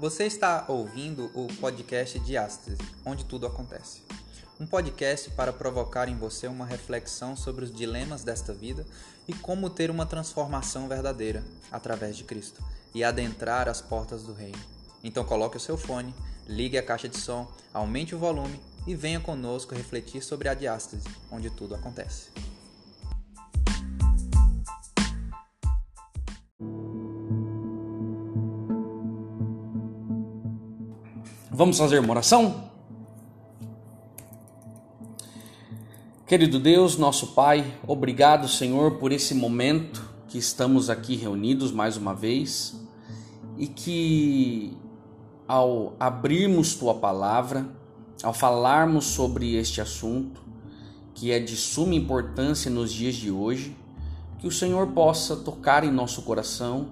Você está ouvindo o podcast Diástase, onde tudo acontece. Um podcast para provocar em você uma reflexão sobre os dilemas desta vida e como ter uma transformação verdadeira através de Cristo e adentrar as portas do reino. Então coloque o seu fone, ligue a caixa de som, aumente o volume e venha conosco refletir sobre a diástase, onde tudo acontece. Vamos fazer uma oração? Querido Deus, nosso Pai, obrigado, Senhor, por esse momento que estamos aqui reunidos mais uma vez e que ao abrirmos tua palavra, ao falarmos sobre este assunto, que é de suma importância nos dias de hoje, que o Senhor possa tocar em nosso coração,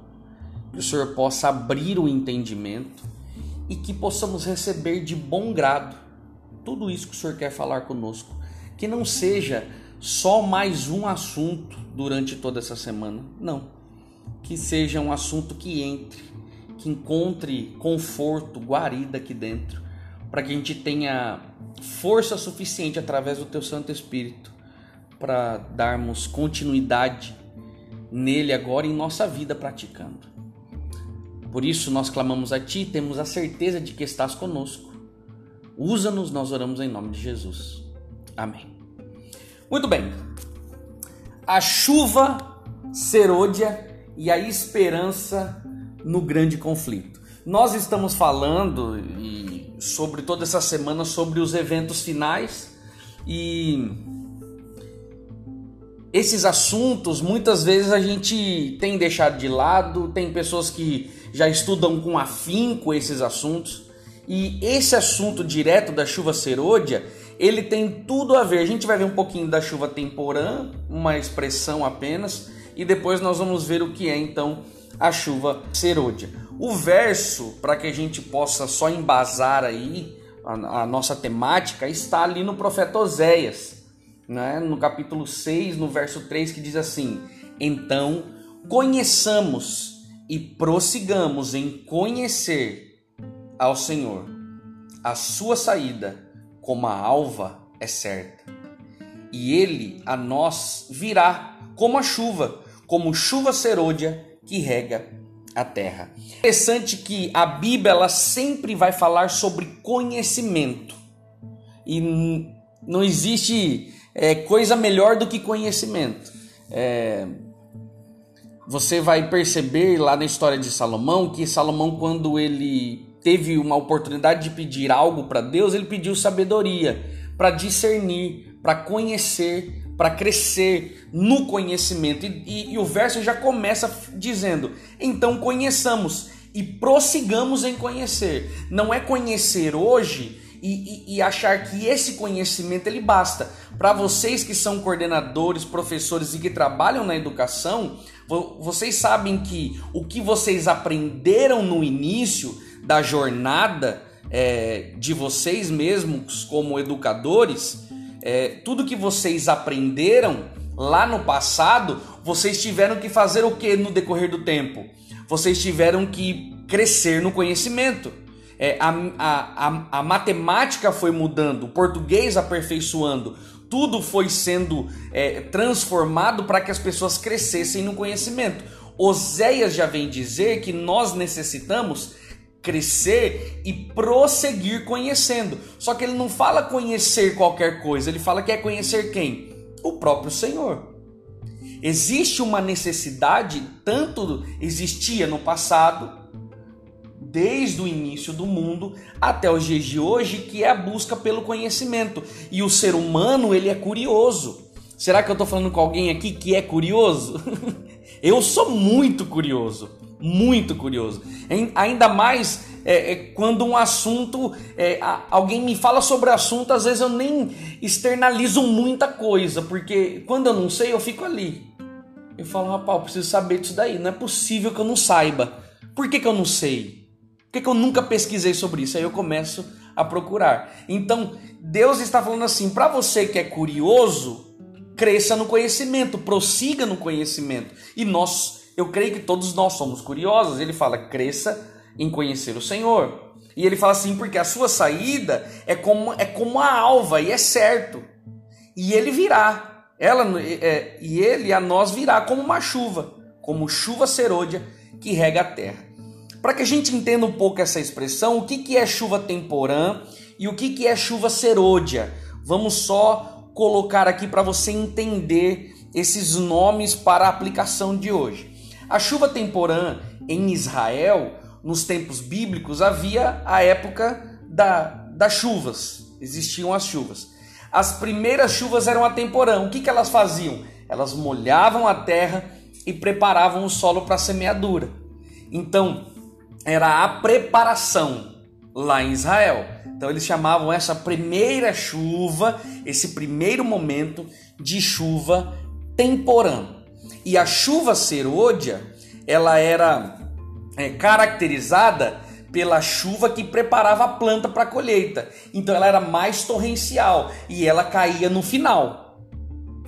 que o Senhor possa abrir o entendimento e que possamos receber de bom grado tudo isso que o Senhor quer falar conosco. Que não seja só mais um assunto durante toda essa semana. Não. Que seja um assunto que entre, que encontre conforto, guarida aqui dentro, para que a gente tenha força suficiente através do Teu Santo Espírito para darmos continuidade nele agora em nossa vida praticando. Por isso nós clamamos a Ti, temos a certeza de que estás conosco. Usa-nos, nós oramos em nome de Jesus. Amém. Muito bem. A chuva serôdia e a esperança no grande conflito. Nós estamos falando sobre toda essa semana sobre os eventos finais e esses assuntos muitas vezes a gente tem deixado de lado, tem pessoas que já estudam com afinco esses assuntos. E esse assunto direto da chuva serôdia, ele tem tudo a ver. A gente vai ver um pouquinho da chuva temporã, uma expressão apenas, e depois nós vamos ver o que é então a chuva serôdia. O verso, para que a gente possa só embasar aí a, a, nossa temática, está ali no profeta Oséias, né? no capítulo 6, no verso 3, que diz assim: Então conheçamos e prossigamos em conhecer ao Senhor. A sua saída, como a alva, é certa, e ele a nós virá como a chuva, como chuva serôdia que rega a terra. Interessante que a Bíblia ela sempre vai falar sobre conhecimento e não existe é, coisa melhor do que conhecimento. É, você vai perceber lá na história de Salomão que Salomão, quando ele teve uma oportunidade de pedir algo para Deus, ele pediu sabedoria para discernir, para conhecer, para crescer no conhecimento. E, e, e, o verso já começa dizendo: então conheçamos e prossigamos em conhecer. Não é conhecer hoje e, e, e, achar que esse conhecimento ele basta. Para vocês que são coordenadores, professores e que trabalham na educação, vocês sabem que o que vocês aprenderam no início da jornada é, de vocês mesmos como educadores, é, tudo que vocês aprenderam lá no passado, vocês tiveram que fazer o que no decorrer do tempo? Vocês tiveram que crescer no conhecimento. É, a, a, a, a matemática foi mudando, o português aperfeiçoando, tudo foi sendo é, transformado para que as pessoas crescessem no conhecimento. Oséias já vem dizer que nós necessitamos crescer e prosseguir conhecendo. Só que ele não fala conhecer qualquer coisa, ele fala que é conhecer quem? O próprio Senhor. Existe uma necessidade, tanto existia no passado, desde o início do mundo até os dias de hoje, que é a busca pelo conhecimento. E o ser humano, ele é curioso. Será que eu estou falando com alguém aqui que é curioso? eu sou muito curioso, muito curioso. Ainda mais é, é, quando um assunto, é, alguém me fala sobre assunto, às vezes eu nem externalizo muita coisa, porque quando eu não sei, eu fico ali. Eu falo, rapaz, eu preciso saber disso daí. Não é possível que eu não saiba. Por que, que eu não sei? Que, que eu nunca pesquisei sobre isso? Aí eu começo a procurar. Então, Deus está falando assim: para você que é curioso, cresça no conhecimento, prossiga no conhecimento. E nós, eu creio que todos nós somos curiosos. Ele fala: cresça em conhecer o Senhor. E ele fala assim, porque a sua saída é como, é como a alva, e é certo. E ele virá, ela, é, e ele a nós virá como uma chuva, como chuva serôdia que rega a terra. Para que a gente entenda um pouco essa expressão, o que, que é chuva temporã e o que, que é chuva serôdia, vamos só colocar aqui para você entender esses nomes para a aplicação de hoje. A chuva temporã em Israel, nos tempos bíblicos, havia a época da, das chuvas, existiam as chuvas. As primeiras chuvas eram a temporã. O que, que elas faziam? Elas molhavam a terra e preparavam o solo para a semeadura. Então, era a preparação lá em Israel. Então eles chamavam essa primeira chuva, esse primeiro momento de chuva temporã. E a chuva serôdia, ela era é, caracterizada pela chuva que preparava a planta para a colheita. Então ela era mais torrencial e ela caía no final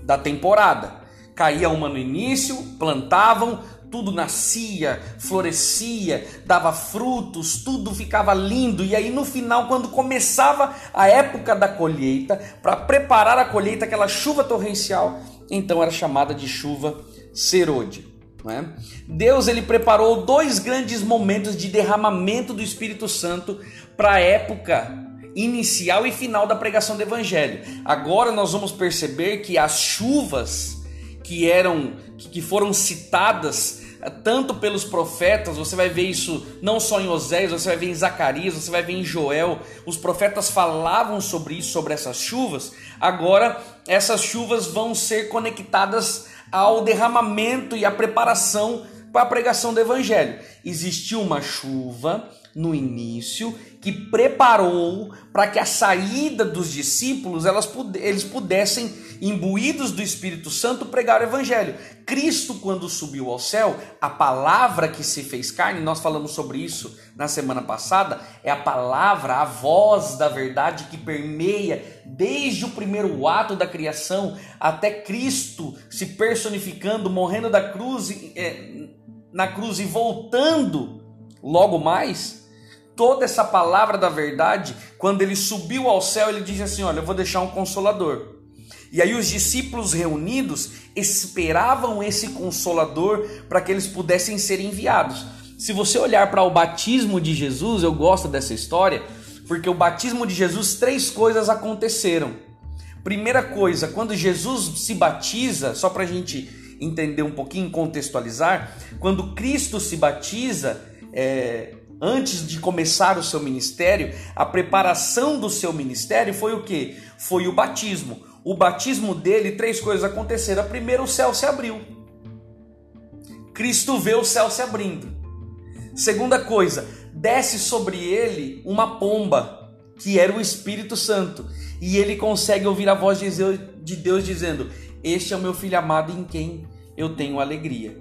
da temporada. Caía uma no início, plantavam, tudo nascia, florescia, dava frutos, tudo ficava lindo. E aí no final, quando começava a época da colheita, para preparar a colheita, aquela chuva torrencial, então era chamada de chuva serôdia. É? Deus ele preparou dois grandes momentos de derramamento do Espírito Santo para a época inicial e final da pregação do Evangelho. Agora nós vamos perceber que as chuvas que eram que foram citadas tanto pelos profetas, você vai ver isso não só em Oséias, você vai ver em Zacarias, você vai ver em Joel. Os profetas falavam sobre isso, sobre essas chuvas. Agora, essas chuvas vão ser conectadas ao derramamento e à preparação para a pregação do evangelho. Existiu uma chuva no início que preparou para que a saída dos discípulos elas, eles pudessem, imbuídos do Espírito Santo, pregar o Evangelho. Cristo, quando subiu ao céu, a palavra que se fez carne, nós falamos sobre isso na semana passada, é a palavra, a voz da verdade que permeia desde o primeiro ato da criação até Cristo se personificando, morrendo da cruz, é, na cruz e voltando logo mais toda essa palavra da verdade, quando ele subiu ao céu, ele diz assim: Olha, eu vou deixar um consolador. E aí os discípulos reunidos esperavam esse consolador para que eles pudessem ser enviados. Se você olhar para o batismo de Jesus, eu gosto dessa história, porque o batismo de Jesus, três coisas aconteceram. Primeira coisa, quando Jesus se batiza, só para a gente entender um pouquinho, contextualizar, quando Cristo se batiza, é, antes de começar o seu ministério, a preparação do seu ministério foi o que? Foi o batismo. O batismo dele, três coisas aconteceram. A primeira, o céu se abriu. Cristo vê o céu se abrindo. Segunda coisa, desce sobre ele uma pomba, que era o Espírito Santo. E ele consegue ouvir a voz de Deus dizendo: Este é o meu filho amado em quem eu tenho alegria.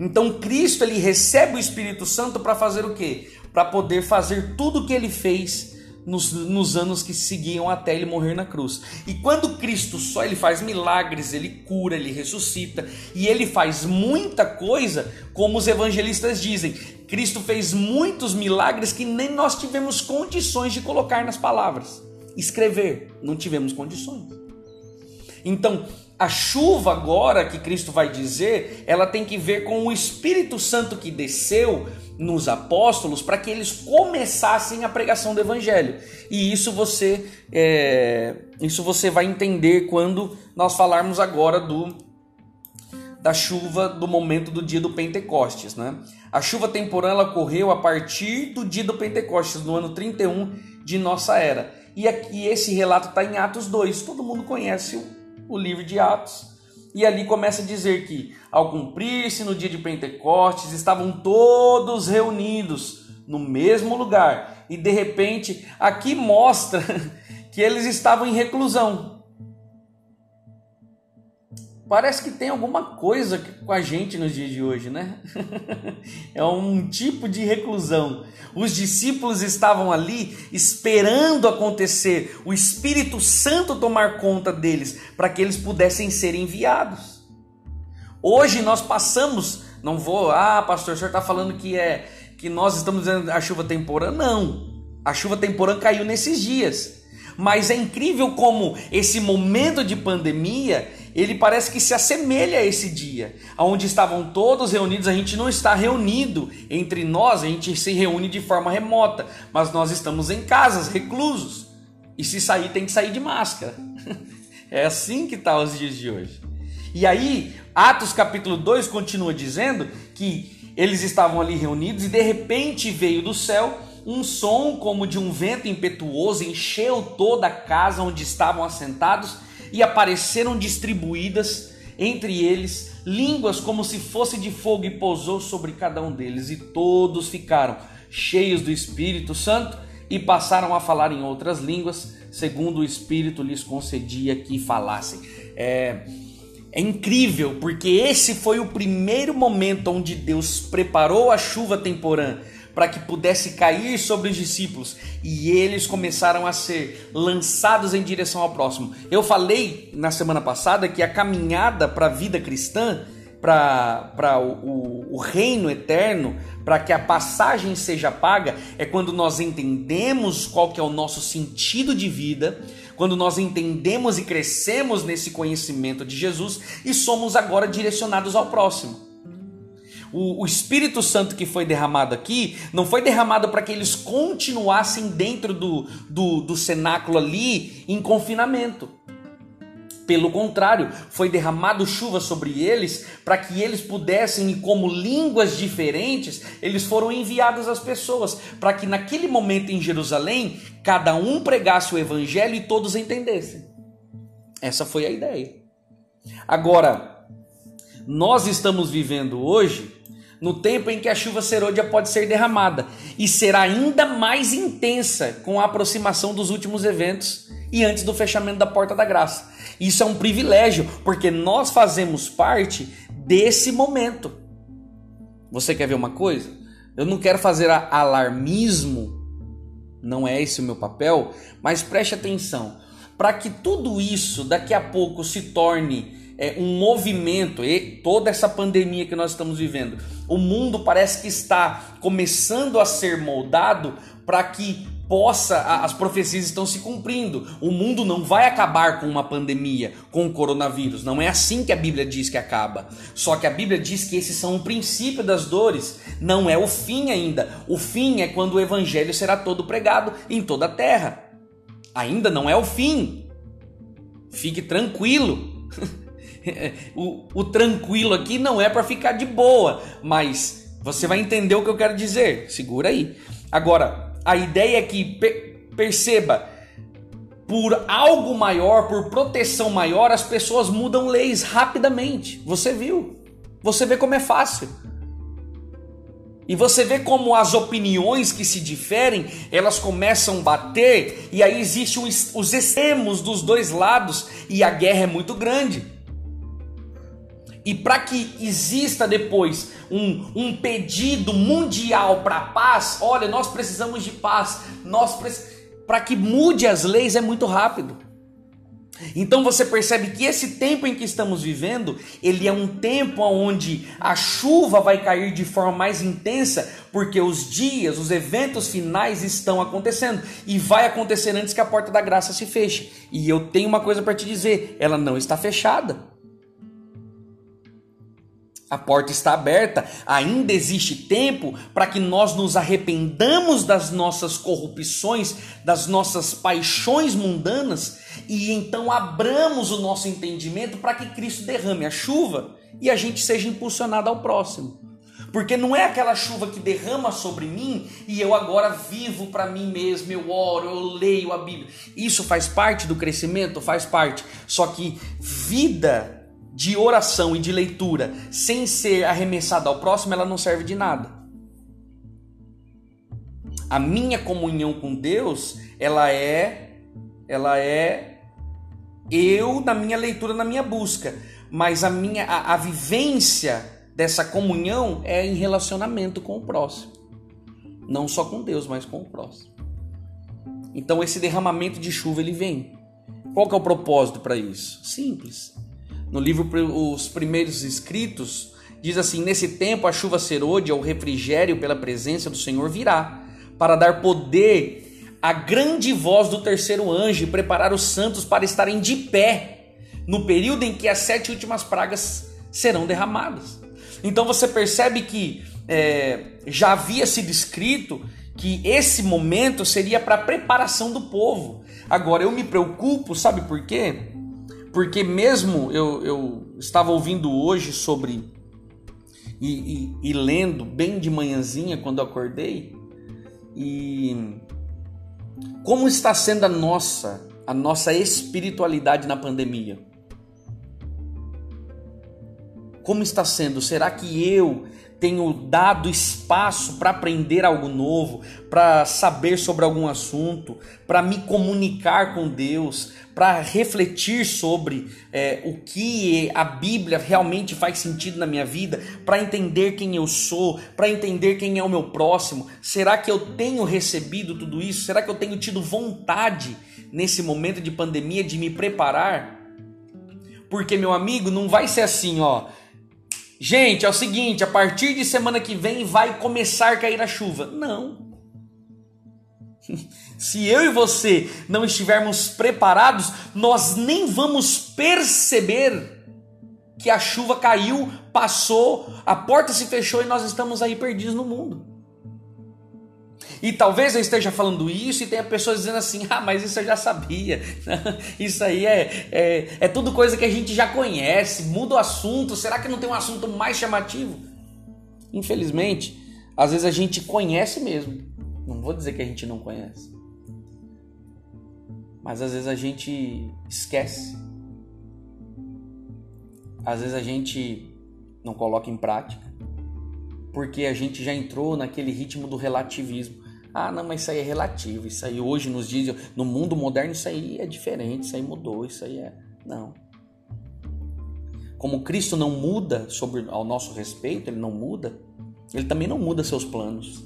Então Cristo ele recebe o Espírito Santo para fazer o quê? Para poder fazer tudo o que ele fez nos, nos, anos que seguiam até ele morrer na cruz. E quando Cristo só ele faz milagres, ele cura, ele ressuscita e ele faz muita coisa, como os evangelistas dizem. Cristo fez muitos milagres que nem nós tivemos condições de colocar nas palavras. Escrever, não tivemos condições. Então, a chuva agora que Cristo vai dizer, ela tem que ver com o Espírito Santo que desceu nos apóstolos para que eles começassem a pregação do Evangelho. E isso você, é, isso você vai entender quando nós falarmos agora do da chuva do momento do dia do Pentecostes, né? A chuva temporã ocorreu a partir do dia do Pentecostes, no ano 31 de nossa era. E aqui esse relato está em Atos 2. Todo mundo conhece o o livro de Atos. E ali começa a dizer que, ao cumprir-se no dia de Pentecostes, estavam todos reunidos no mesmo lugar. E de repente, aqui mostra que eles estavam em reclusão. Parece que tem alguma coisa com a gente nos dias de hoje, né? é um tipo de reclusão. Os discípulos estavam ali esperando acontecer, o Espírito Santo tomar conta deles, para que eles pudessem ser enviados. Hoje nós passamos, não vou, ah, pastor, o senhor está falando que é que nós estamos dizendo a chuva temporã. Não. A chuva temporã caiu nesses dias. Mas é incrível como esse momento de pandemia, ele parece que se assemelha a esse dia, onde estavam todos reunidos, a gente não está reunido entre nós, a gente se reúne de forma remota, mas nós estamos em casas, reclusos. E se sair, tem que sair de máscara. É assim que está os dias de hoje. E aí, Atos capítulo 2 continua dizendo que eles estavam ali reunidos e de repente veio do céu um som como de um vento impetuoso, encheu toda a casa onde estavam assentados e apareceram distribuídas entre eles línguas como se fosse de fogo e pousou sobre cada um deles e todos ficaram cheios do Espírito Santo e passaram a falar em outras línguas, segundo o Espírito lhes concedia que falassem. É, é incrível, porque esse foi o primeiro momento onde Deus preparou a chuva temporã para que pudesse cair sobre os discípulos e eles começaram a ser lançados em direção ao próximo. Eu falei na semana passada que a caminhada para a vida cristã para o, o, o reino eterno, para que a passagem seja paga, é quando nós entendemos qual que é o nosso sentido de vida, quando nós entendemos e crescemos nesse conhecimento de Jesus e somos agora direcionados ao próximo. O, o, Espírito Santo que foi derramado aqui não foi derramado para que eles continuassem dentro do, do, do cenáculo ali em confinamento. Pelo contrário, foi derramado chuva sobre eles para que eles pudessem, e como línguas diferentes, eles foram enviados às pessoas, para que naquele momento em Jerusalém, cada um pregasse o evangelho e todos entendessem. Essa foi a ideia. Agora, nós estamos vivendo hoje no tempo em que a chuva serôdia pode ser derramada e será ainda mais intensa com a aproximação dos últimos eventos e antes do fechamento da porta da graça. Isso é um privilégio, porque nós fazemos parte desse momento. Você quer ver uma coisa? Eu não quero fazer alarmismo, não é esse o meu papel, mas preste atenção. Para que tudo isso daqui a pouco se torne é, um movimento, e toda essa pandemia que nós estamos vivendo, o mundo parece que está começando a ser moldado para que possa, as profecias estão se cumprindo. O mundo não vai acabar com uma pandemia, com o coronavírus. Não é assim que a Bíblia diz que acaba. Só que a Bíblia diz que esses são o princípio das dores, não é o fim ainda. O fim é quando o evangelho será todo pregado em toda a terra. Ainda não é o fim. Fique tranquilo. o, o tranquilo aqui não é para ficar de boa, mas você vai entender o que eu quero dizer. Segura aí. Agora, a ideia é que perceba, por algo maior, por proteção maior, as pessoas mudam leis rapidamente. Você viu? Você vê como é fácil. E você vê como as opiniões que se diferem, elas começam a bater, e aí existem os extremos dos dois lados, e a guerra é muito grande. E para que exista depois um, um pedido mundial para paz, olha, nós precisamos de paz, nós para que mude as leis é muito rápido. Então você percebe que esse tempo em que estamos vivendo, ele é um tempo onde a chuva vai cair de forma mais intensa, porque os dias, os eventos finais estão acontecendo e vai acontecer antes que a porta da graça se feche. E eu tenho uma coisa para te dizer, ela não está fechada. A porta está aberta, ainda existe tempo para que nós nos arrependamos das nossas corrupções, das nossas paixões mundanas e então abramos o nosso entendimento para que Cristo derrame a chuva e a gente seja impulsionado ao próximo. Porque não é aquela chuva que derrama sobre mim e eu agora vivo para mim mesmo, eu oro, eu leio a Bíblia. Isso faz parte do crescimento? Faz parte. Só que vida de oração e de leitura sem ser arremessada ao próximo, ela não serve de nada. A minha comunhão com Deus, ela é ela é eu na minha leitura, na minha busca, mas a minha a, a vivência dessa comunhão é em relacionamento com o próximo. Não só com Deus, mas com o próximo. Então esse derramamento de chuva ele vem. Qual que é o propósito para isso? Simples no livro Os Primeiros Escritos, Diz assim: Nesse tempo a chuva serôdia, o refrigério pela presença do Senhor virá, para dar poder à grande voz do terceiro anjo e preparar os santos para estarem de pé no período em que as sete últimas pragas serão derramadas. Então você percebe que é, já havia sido escrito que esse momento seria para a preparação do povo. Agora eu me preocupo, sabe por quê? Porque mesmo eu, eu estava ouvindo hoje sobre e, e, e lendo bem de manhãzinha quando acordei e como está sendo a nossa a nossa espiritualidade na pandemia? Como está sendo? Será que eu tenho dado espaço para aprender algo novo, para saber sobre algum assunto, para me comunicar com Deus, para refletir sobre é, o que a Bíblia realmente faz sentido na minha vida, para entender quem eu sou, para entender quem é o meu próximo. Será que eu tenho recebido tudo isso? Será que eu tenho tido vontade nesse momento de pandemia de me preparar? Porque, meu amigo, não vai ser assim, ó. Gente, é o seguinte, a partir de semana que vem vai começar a cair a chuva. Não. Se eu e você não estivermos preparados, nós nem vamos perceber que a chuva caiu, passou, a porta se fechou e nós estamos aí perdidos no mundo. E talvez eu esteja falando isso e tenha pessoas dizendo assim: ah, mas isso eu já sabia. isso aí é, é, é tudo coisa que a gente já conhece, muda o assunto. Será que não tem um assunto mais chamativo? Infelizmente, às vezes a gente conhece mesmo. Não vou dizer que a gente não conhece. Mas às vezes a gente esquece. Às vezes a gente não coloca em prática. Porque a gente já entrou naquele ritmo do relativismo. Ah, não, mas isso aí é relativo. Isso aí hoje nos dias, no mundo moderno, isso aí é diferente, isso aí mudou, isso aí é. Não. Como Cristo não muda sobre ao nosso respeito, ele não muda, ele também não muda seus planos.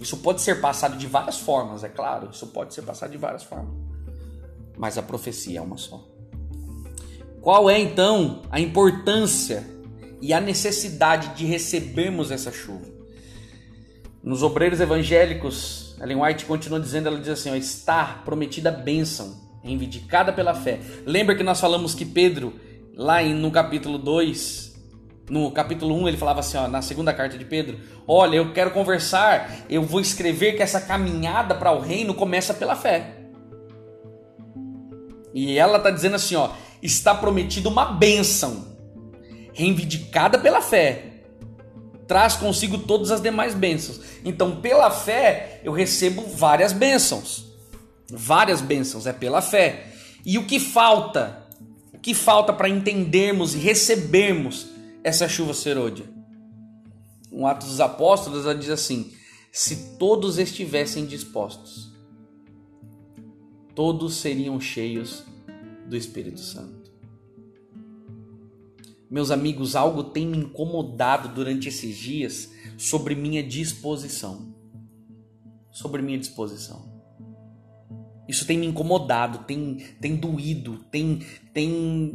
Isso pode ser passado de várias formas, é claro, isso pode ser passado de várias formas. Mas a profecia é uma só. Qual é então a importância e a necessidade de recebermos essa chuva? Nos obreiros evangélicos, Ellen White continua dizendo, ela diz assim, ó, está prometida bênção, reivindicada pela fé. Lembra que nós falamos que Pedro, lá no capítulo 2, no capítulo 1, ele falava assim, ó, na segunda carta de Pedro, olha, eu quero conversar, eu vou escrever que essa caminhada para o reino começa pela fé. E ela está dizendo assim, ó, está prometida uma bênção, reivindicada pela fé traz consigo todas as demais bênçãos. Então, pela fé, eu recebo várias bênçãos. Várias bênçãos, é pela fé. E o que falta? O que falta para entendermos e recebermos essa chuva serôdia? Um Atos dos Apóstolos ela diz assim: se todos estivessem dispostos, todos seriam cheios do Espírito Santo. Meus amigos, algo tem me incomodado durante esses dias sobre minha disposição. Sobre minha disposição. Isso tem me incomodado, tem, tem doído, tem, tem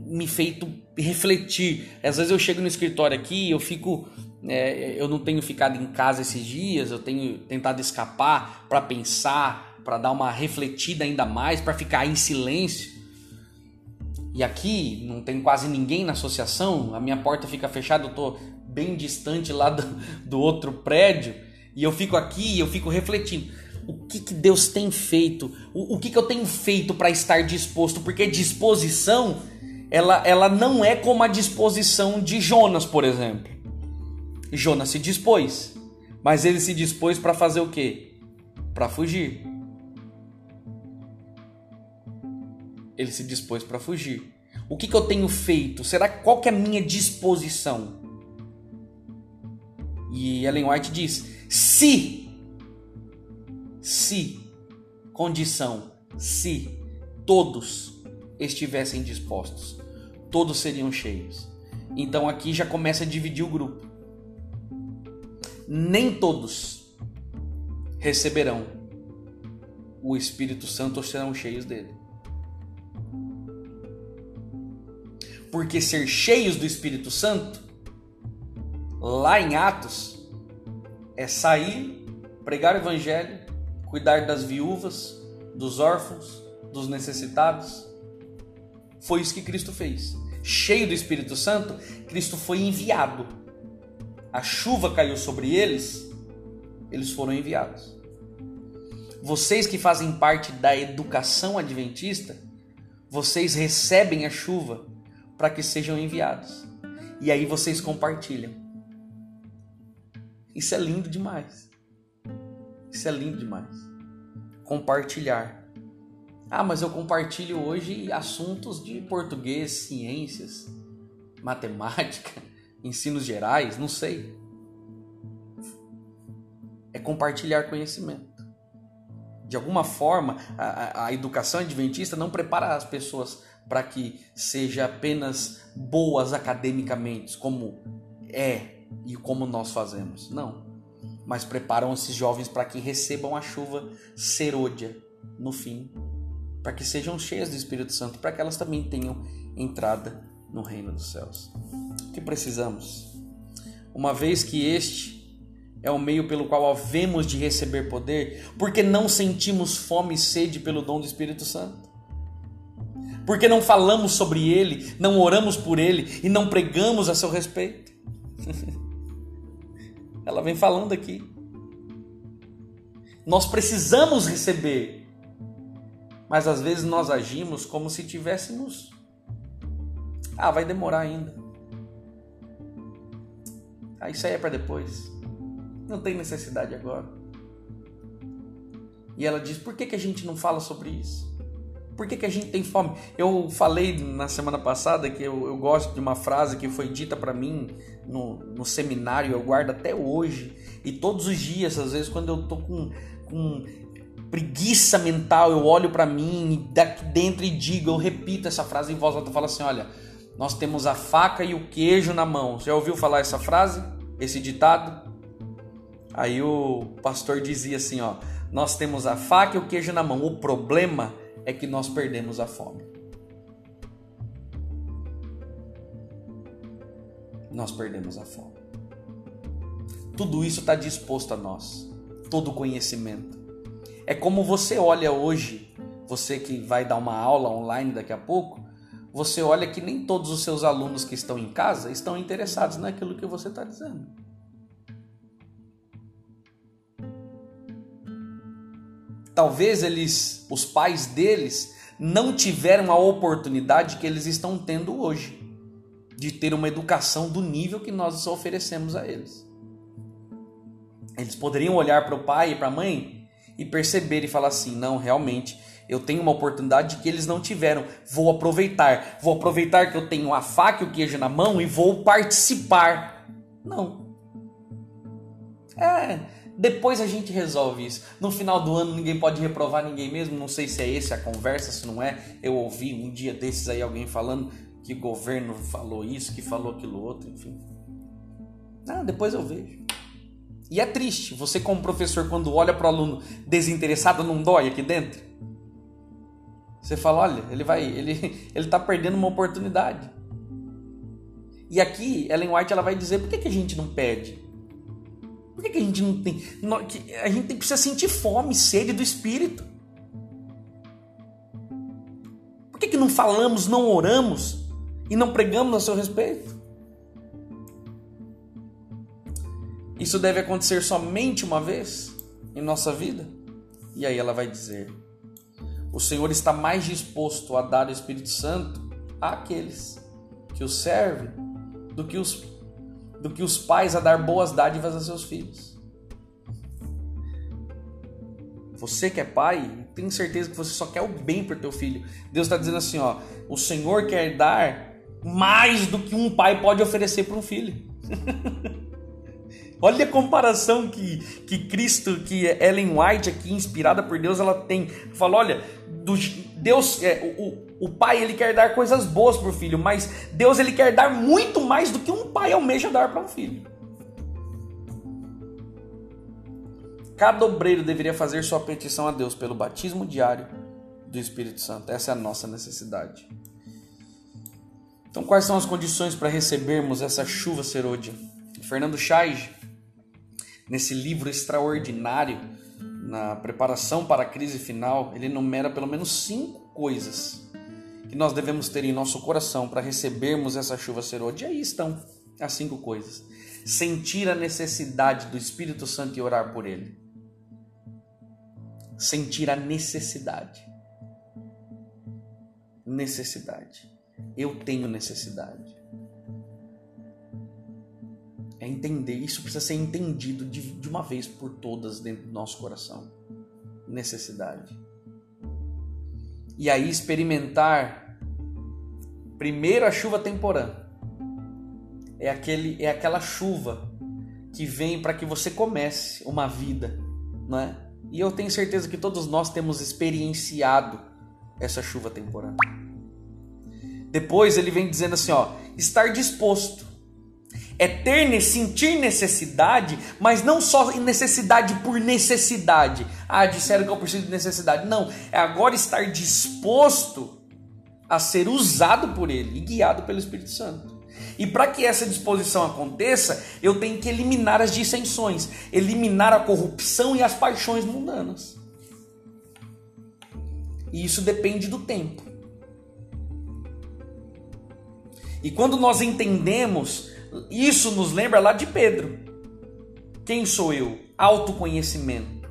me feito refletir. Às vezes eu chego no escritório aqui, eu fico, é, eu não tenho ficado em casa esses dias, eu tenho tentado escapar para pensar, para dar uma refletida ainda mais, para ficar em silêncio. E aqui não tem quase ninguém na associação, a minha porta fica fechada, eu estou bem distante lá do, do outro prédio, e eu fico aqui e eu fico refletindo. O que, que Deus tem feito? O, o que, que eu tenho feito para estar disposto? Porque disposição, ela, ela não é como a disposição de Jonas, por exemplo. Jonas se dispôs, mas ele se dispôs para fazer o quê? Para fugir. Ele se dispôs para fugir. O que, que eu tenho feito? Será qual que é a minha disposição? E Ellen White diz: se, se, condição, se todos estivessem dispostos, todos seriam cheios. Então aqui já começa a dividir o grupo. Nem todos receberão o Espírito Santo ou serão cheios dele. Porque ser cheios do Espírito Santo lá em Atos é sair, pregar o evangelho, cuidar das viúvas, dos órfãos, dos necessitados. Foi isso que Cristo fez. Cheio do Espírito Santo, Cristo foi enviado. A chuva caiu sobre eles, eles foram enviados. Vocês que fazem parte da educação adventista, vocês recebem a chuva para que sejam enviados. E aí vocês compartilham. Isso é lindo demais. Isso é lindo demais. Compartilhar. Ah, mas eu compartilho hoje assuntos de português, ciências, matemática, ensinos gerais, não sei. É compartilhar conhecimento. De alguma forma, a, a educação adventista não prepara as pessoas para que seja apenas boas academicamente, como é e como nós fazemos. Não. Mas preparam esses jovens para que recebam a chuva serôdia no fim, para que sejam cheias do Espírito Santo, para que elas também tenham entrada no reino dos céus. O que precisamos? Uma vez que este é o meio pelo qual havemos de receber poder, porque não sentimos fome e sede pelo dom do Espírito Santo. Porque não falamos sobre ele, não oramos por ele e não pregamos a seu respeito. Ela vem falando aqui. Nós precisamos receber, mas às vezes nós agimos como se tivéssemos. Ah, vai demorar ainda. Ah, isso aí é para depois. Não tem necessidade agora. E ela diz: por que, que a gente não fala sobre isso? Por que, que a gente tem fome? Eu falei na semana passada que eu, eu gosto de uma frase que foi dita para mim no, no seminário, eu guardo até hoje. E todos os dias, às vezes, quando eu tô com, com preguiça mental, eu olho para mim daqui dentro e digo, eu repito essa frase em voz alta, eu falo assim: olha, nós temos a faca e o queijo na mão. Já ouviu falar essa frase? Esse ditado? Aí o pastor dizia assim, ó, nós temos a faca e o queijo na mão. O problema é que nós perdemos a fome. Nós perdemos a fome. Tudo isso está disposto a nós, todo o conhecimento. É como você olha hoje, você que vai dar uma aula online daqui a pouco, você olha que nem todos os seus alunos que estão em casa estão interessados naquilo que você está dizendo. Talvez eles, os pais deles, não tiveram a oportunidade que eles estão tendo hoje de ter uma educação do nível que nós oferecemos a eles. Eles poderiam olhar para o pai e para a mãe e perceber e falar assim: não, realmente, eu tenho uma oportunidade que eles não tiveram. Vou aproveitar. Vou aproveitar que eu tenho a faca e o queijo na mão e vou participar. Não. É, depois a gente resolve isso. No final do ano ninguém pode reprovar ninguém mesmo. Não sei se é esse a conversa, se não é. Eu ouvi um dia desses aí alguém falando que o governo falou isso, que falou aquilo outro, enfim. Ah, depois eu vejo. E é triste, você como professor, quando olha para o aluno desinteressado, não dói aqui dentro? Você fala, olha, ele vai, ele, ele tá perdendo uma oportunidade. E aqui, Ellen White ela vai dizer, por que, que a gente não pede? Por que, que a gente não tem. A gente precisa sentir fome, sede do Espírito. Por que, que não falamos, não oramos e não pregamos a seu respeito? Isso deve acontecer somente uma vez em nossa vida? E aí ela vai dizer: O Senhor está mais disposto a dar o Espírito Santo àqueles que o servem do que os do que os pais a dar boas dádivas a seus filhos. Você que é pai, tenho certeza que você só quer o bem para o teu filho. Deus está dizendo assim, ó, o Senhor quer dar mais do que um pai pode oferecer para um filho. Olha a comparação que, que Cristo, que Ellen White aqui, inspirada por Deus, ela tem. Fala, olha, do, Deus, é, o, o pai ele quer dar coisas boas para o filho, mas Deus ele quer dar muito mais do que um pai almeja dar para um filho. Cada obreiro deveria fazer sua petição a Deus pelo batismo diário do Espírito Santo. Essa é a nossa necessidade. Então, quais são as condições para recebermos essa chuva serôdia? Fernando Chaig, nesse livro extraordinário, na preparação para a crise final, ele enumera pelo menos cinco coisas que nós devemos ter em nosso coração para recebermos essa chuva serôdia. E aí estão as cinco coisas. Sentir a necessidade do Espírito Santo e orar por ele. Sentir a necessidade. Necessidade. Eu tenho necessidade. É entender, isso precisa ser entendido de, de uma vez por todas dentro do nosso coração. Necessidade. E aí experimentar primeiro a chuva temporã. É, aquele, é aquela chuva que vem para que você comece uma vida, não é? E eu tenho certeza que todos nós temos experienciado essa chuva temporã. Depois ele vem dizendo assim, ó, estar disposto é ter, sentir necessidade, mas não só necessidade por necessidade. Ah, disseram que eu preciso de necessidade. Não, é agora estar disposto a ser usado por Ele e guiado pelo Espírito Santo. E para que essa disposição aconteça, eu tenho que eliminar as dissensões, eliminar a corrupção e as paixões mundanas. E isso depende do tempo. E quando nós entendemos isso nos lembra lá de Pedro. Quem sou eu? Autoconhecimento.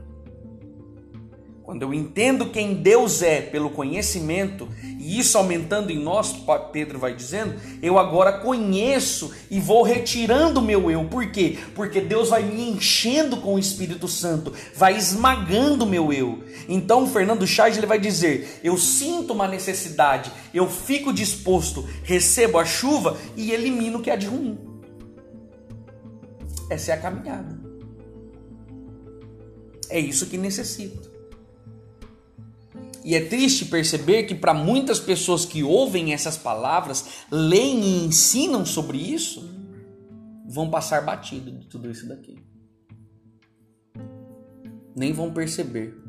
Quando eu entendo quem Deus é pelo conhecimento, e isso aumentando em nós, Pedro vai dizendo, eu agora conheço e vou retirando o meu eu. Por quê? Porque Deus vai me enchendo com o Espírito Santo, vai esmagando o meu eu. Então, Fernando Chaves ele vai dizer: eu sinto uma necessidade, eu fico disposto, recebo a chuva e elimino o que há de ruim. Essa é a caminhada. É isso que necessito. E é triste perceber que para muitas pessoas que ouvem essas palavras, leem e ensinam sobre isso, vão passar batido de tudo isso daqui. Nem vão perceber.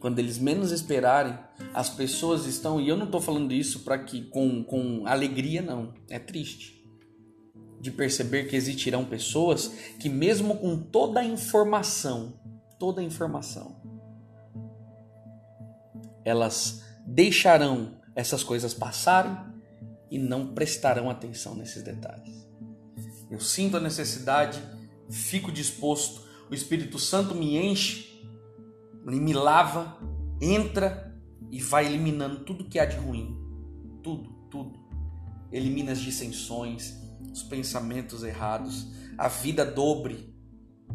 Quando eles menos esperarem, as pessoas estão, e eu não estou falando isso para que com, com alegria, não. É triste de perceber que existirão pessoas que, mesmo com toda a informação, toda a informação, elas deixarão essas coisas passarem e não prestarão atenção nesses detalhes. Eu sinto a necessidade, fico disposto, o Espírito Santo me enche, me lava, entra e vai eliminando tudo que há de ruim. Tudo, tudo. Elimina as dissensões, os pensamentos errados, a vida dobre,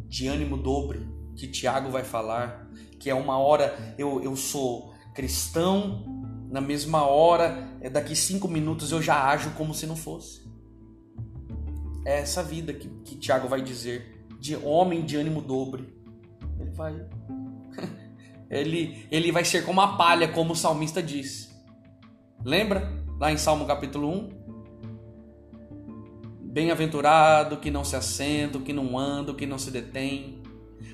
de ânimo dobre, que Tiago vai falar, que é uma hora eu, eu sou cristão, na mesma hora, é daqui cinco minutos eu já ajo como se não fosse. É essa vida que, que Tiago vai dizer, de homem de ânimo dobre. Ele vai. ele, ele vai ser como a palha, como o salmista diz. Lembra? Lá em Salmo capítulo 1, Bem-aventurado que não se assenta, que não anda, que não se detém,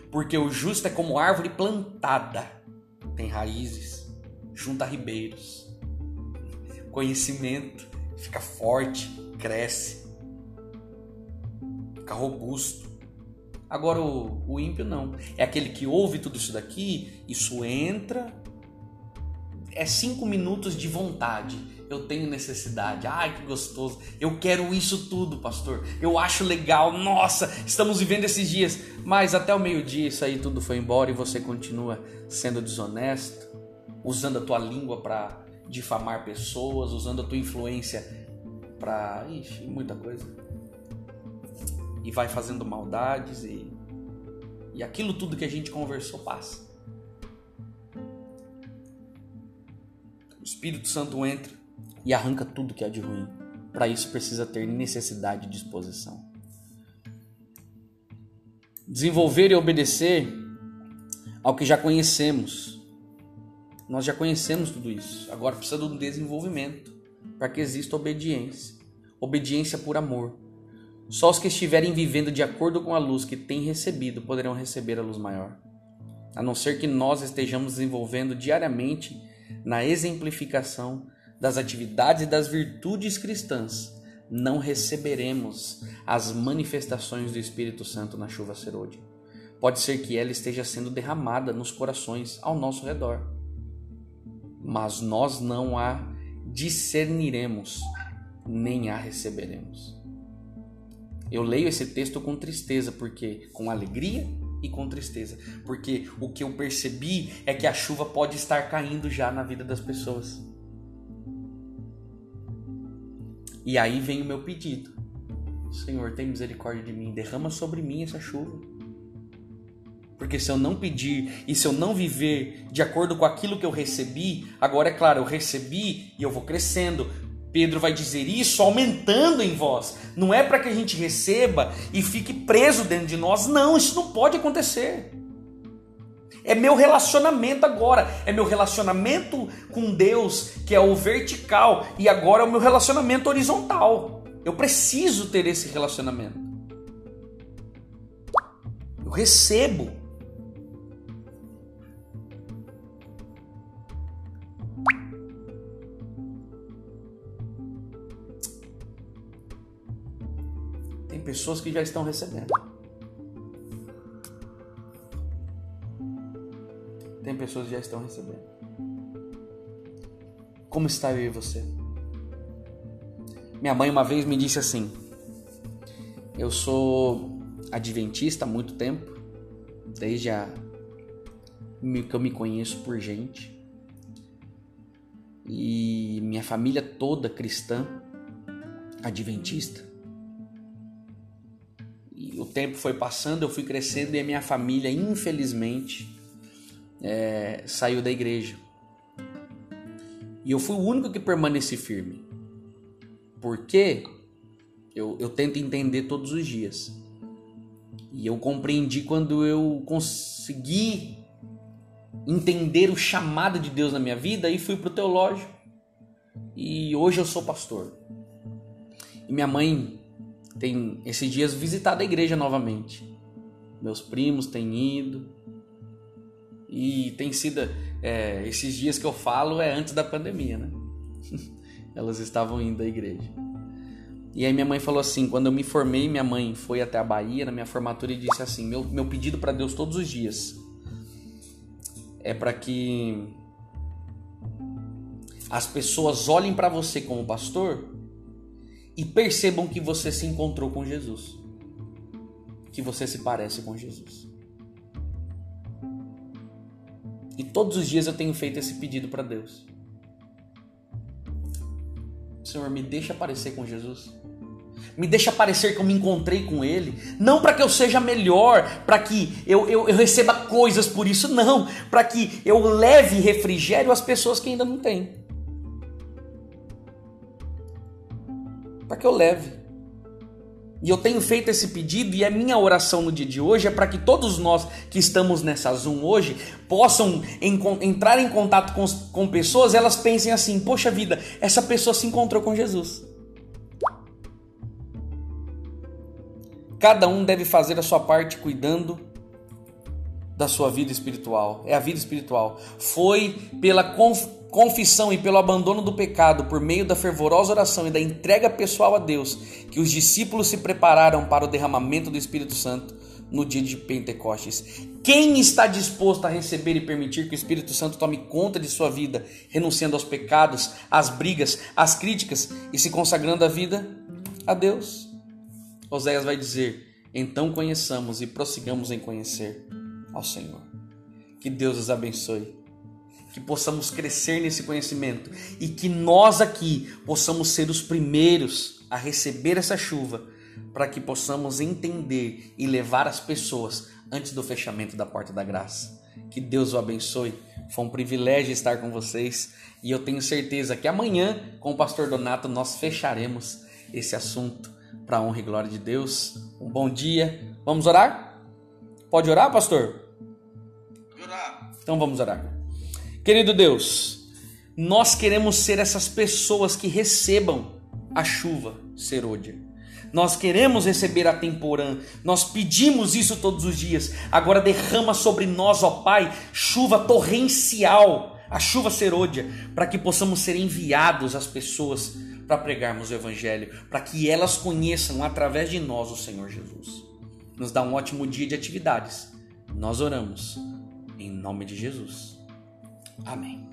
porque o justo é como árvore plantada, tem raízes, junta ribeiros. Conhecimento fica forte, cresce, fica robusto. Agora o, o ímpio não. É aquele que ouve tudo isso daqui, isso entra, é cinco minutos de vontade eu tenho necessidade. Ai, que gostoso. Eu quero isso tudo, pastor. Eu acho legal. Nossa, estamos vivendo esses dias. Mas até o meio-dia isso aí tudo foi embora e você continua sendo desonesto, usando a tua língua para difamar pessoas, usando a tua influência para, ixi, muita coisa. E vai fazendo maldades e e aquilo tudo que a gente conversou passa. O Espírito Santo entra e arranca tudo que há de ruim. Para isso precisa ter necessidade e disposição. Desenvolver e obedecer ao que já conhecemos. Nós já conhecemos tudo isso. Agora precisa de um desenvolvimento para que exista obediência. Obediência por amor. Só os que estiverem vivendo de acordo com a luz que têm recebido poderão receber a luz maior. A não ser que nós estejamos desenvolvendo diariamente na exemplificação das atividades e das virtudes cristãs, não receberemos as manifestações do Espírito Santo na chuva serôdia. Pode ser que ela esteja sendo derramada nos corações ao nosso redor, mas nós não a discerniremos, nem a receberemos. Eu leio esse texto com tristeza, porque com alegria e com tristeza, porque o que eu percebi é que a chuva pode estar caindo já na vida das pessoas. E aí vem o meu pedido. Senhor, tem misericórdia de mim, derrama sobre mim essa chuva. Porque se eu não pedir e se eu não viver de acordo com aquilo que eu recebi, agora é claro, eu recebi e eu vou crescendo. Pedro vai dizer isso aumentando em vós. Não é para que a gente receba e fique preso dentro de nós. Não, isso não pode acontecer. É meu relacionamento agora. É meu relacionamento com Deus, que é o vertical, e agora é o meu relacionamento horizontal. Eu preciso ter esse relacionamento. Eu recebo. Tem pessoas que já estão recebendo. Tem pessoas que já estão recebendo. Como está e você? Minha mãe uma vez me disse assim: Eu sou adventista há muito tempo, desde a que eu me conheço por gente. E minha família toda cristã, adventista. E o tempo foi passando, eu fui crescendo e a minha família, infelizmente, é, saiu da igreja. E eu fui o único que permaneci firme. Porque eu, eu tento entender todos os dias. E eu compreendi quando eu consegui entender o chamado de Deus na minha vida e fui pro teológico. E hoje eu sou pastor. E minha mãe tem esses dias visitado a igreja novamente. Meus primos têm ido. E tem sido. É, esses dias que eu falo é antes da pandemia, né? Elas estavam indo à igreja. E aí minha mãe falou assim, quando eu me formei, minha mãe foi até a Bahia na minha formatura e disse assim: "Meu meu pedido para Deus todos os dias é para que as pessoas olhem para você como pastor e percebam que você se encontrou com Jesus. Que você se parece com Jesus. E todos os dias eu tenho feito esse pedido para Deus. Senhor, me deixa parecer com Jesus. Me deixa parecer que eu me encontrei com Ele. Não para que eu seja melhor, para que eu, eu, eu, receba coisas por isso, não. Para que eu leve refrigério às pessoas que ainda não têm. Para que eu leve. E eu tenho feito esse pedido e a minha oração no dia de hoje é para que todos nós que estamos nessa Zoom hoje possam entrar em contato com, com pessoas, elas pensem assim: poxa vida, essa pessoa se encontrou com Jesus. Cada um deve fazer a sua parte cuidando da sua vida espiritual. É a vida espiritual. Foi pela confissão e pelo abandono do pecado, por meio da fervorosa oração e da entrega pessoal a Deus, que os discípulos se prepararam para o derramamento do Espírito Santo no dia de Pentecostes. Quem está disposto a receber e permitir que o Espírito Santo tome conta de sua vida, renunciando aos pecados, às brigas, às críticas e se consagrando a vida a Deus? Oséias vai dizer: Então conheçamos e prossigamos em conhecer ao Senhor. Que Deus os abençoe que possamos crescer nesse conhecimento e que nós aqui possamos ser os primeiros a receber essa chuva, para que possamos entender e levar as pessoas antes do fechamento da porta da graça. Que Deus o abençoe. Foi um privilégio estar com vocês e eu tenho certeza que amanhã, com o pastor Donato, nós fecharemos esse assunto para a honra e glória de Deus. Um bom dia. Vamos orar? Pode orar, pastor? Orar. Então vamos orar. Querido Deus, nós queremos ser essas pessoas que recebam a chuva serôdia. Nós queremos receber a temporã, nós pedimos isso todos os dias. Agora derrama sobre nós, ó Pai, chuva torrencial, a chuva serôdia, para que possamos ser enviados às pessoas para pregarmos o Evangelho, para que elas conheçam através de nós o Senhor Jesus. Nos dá um ótimo dia de atividades. Nós oramos em nome de Jesus. Amém.